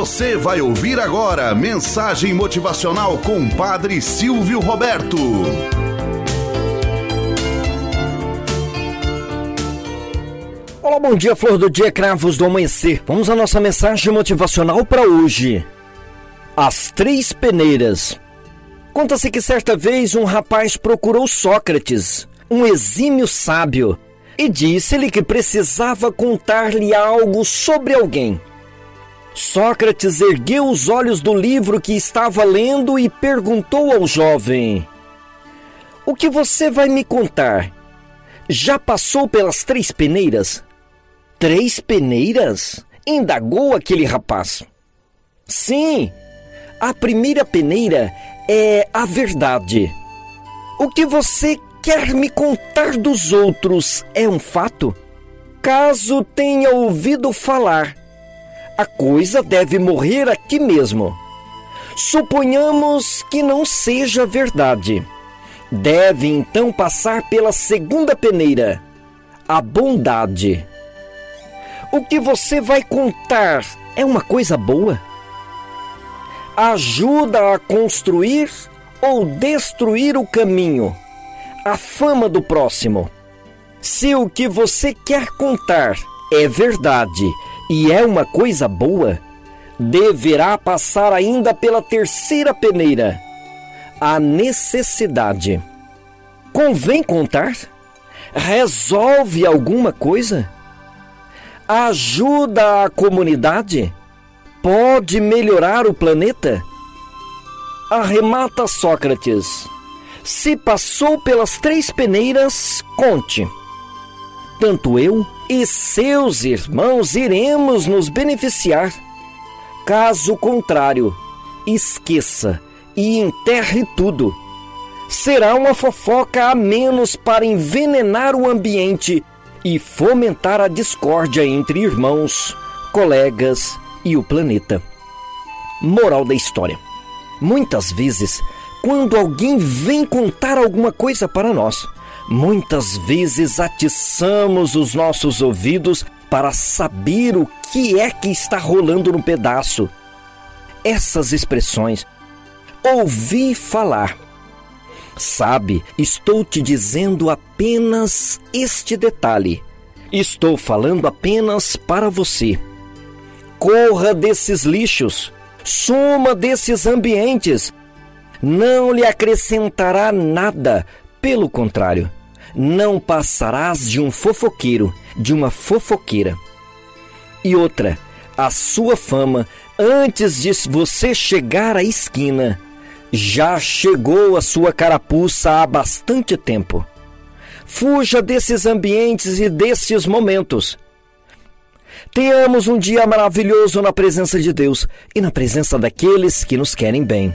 Você vai ouvir agora mensagem motivacional com Padre Silvio Roberto. Olá, bom dia, flor do dia, cravos do amanhecer. Vamos à nossa mensagem motivacional para hoje. As três peneiras. Conta-se que certa vez um rapaz procurou Sócrates, um exímio sábio, e disse-lhe que precisava contar-lhe algo sobre alguém. Sócrates ergueu os olhos do livro que estava lendo e perguntou ao jovem: O que você vai me contar? Já passou pelas três peneiras? Três peneiras? indagou aquele rapaz. Sim, a primeira peneira é a verdade. O que você quer me contar dos outros é um fato? Caso tenha ouvido falar, a coisa deve morrer aqui mesmo. Suponhamos que não seja verdade. Deve então passar pela segunda peneira, a bondade. O que você vai contar é uma coisa boa? Ajuda a construir ou destruir o caminho, a fama do próximo. Se o que você quer contar é verdade e é uma coisa boa, deverá passar ainda pela terceira peneira, a necessidade. Convém contar? Resolve alguma coisa? Ajuda a comunidade? Pode melhorar o planeta? Arremata Sócrates. Se passou pelas três peneiras, conte. Tanto eu e seus irmãos iremos nos beneficiar. Caso contrário, esqueça e enterre tudo. Será uma fofoca a menos para envenenar o ambiente e fomentar a discórdia entre irmãos, colegas e o planeta. Moral da história: muitas vezes, quando alguém vem contar alguma coisa para nós, Muitas vezes atiçamos os nossos ouvidos para saber o que é que está rolando no pedaço. Essas expressões, ouvi falar. Sabe, estou te dizendo apenas este detalhe. Estou falando apenas para você. Corra desses lixos, suma desses ambientes. Não lhe acrescentará nada, pelo contrário não passarás de um fofoqueiro, de uma fofoqueira. E outra, a sua fama, antes de você chegar à esquina, já chegou a sua carapuça há bastante tempo. Fuja desses ambientes e desses momentos. Tenhamos um dia maravilhoso na presença de Deus e na presença daqueles que nos querem bem.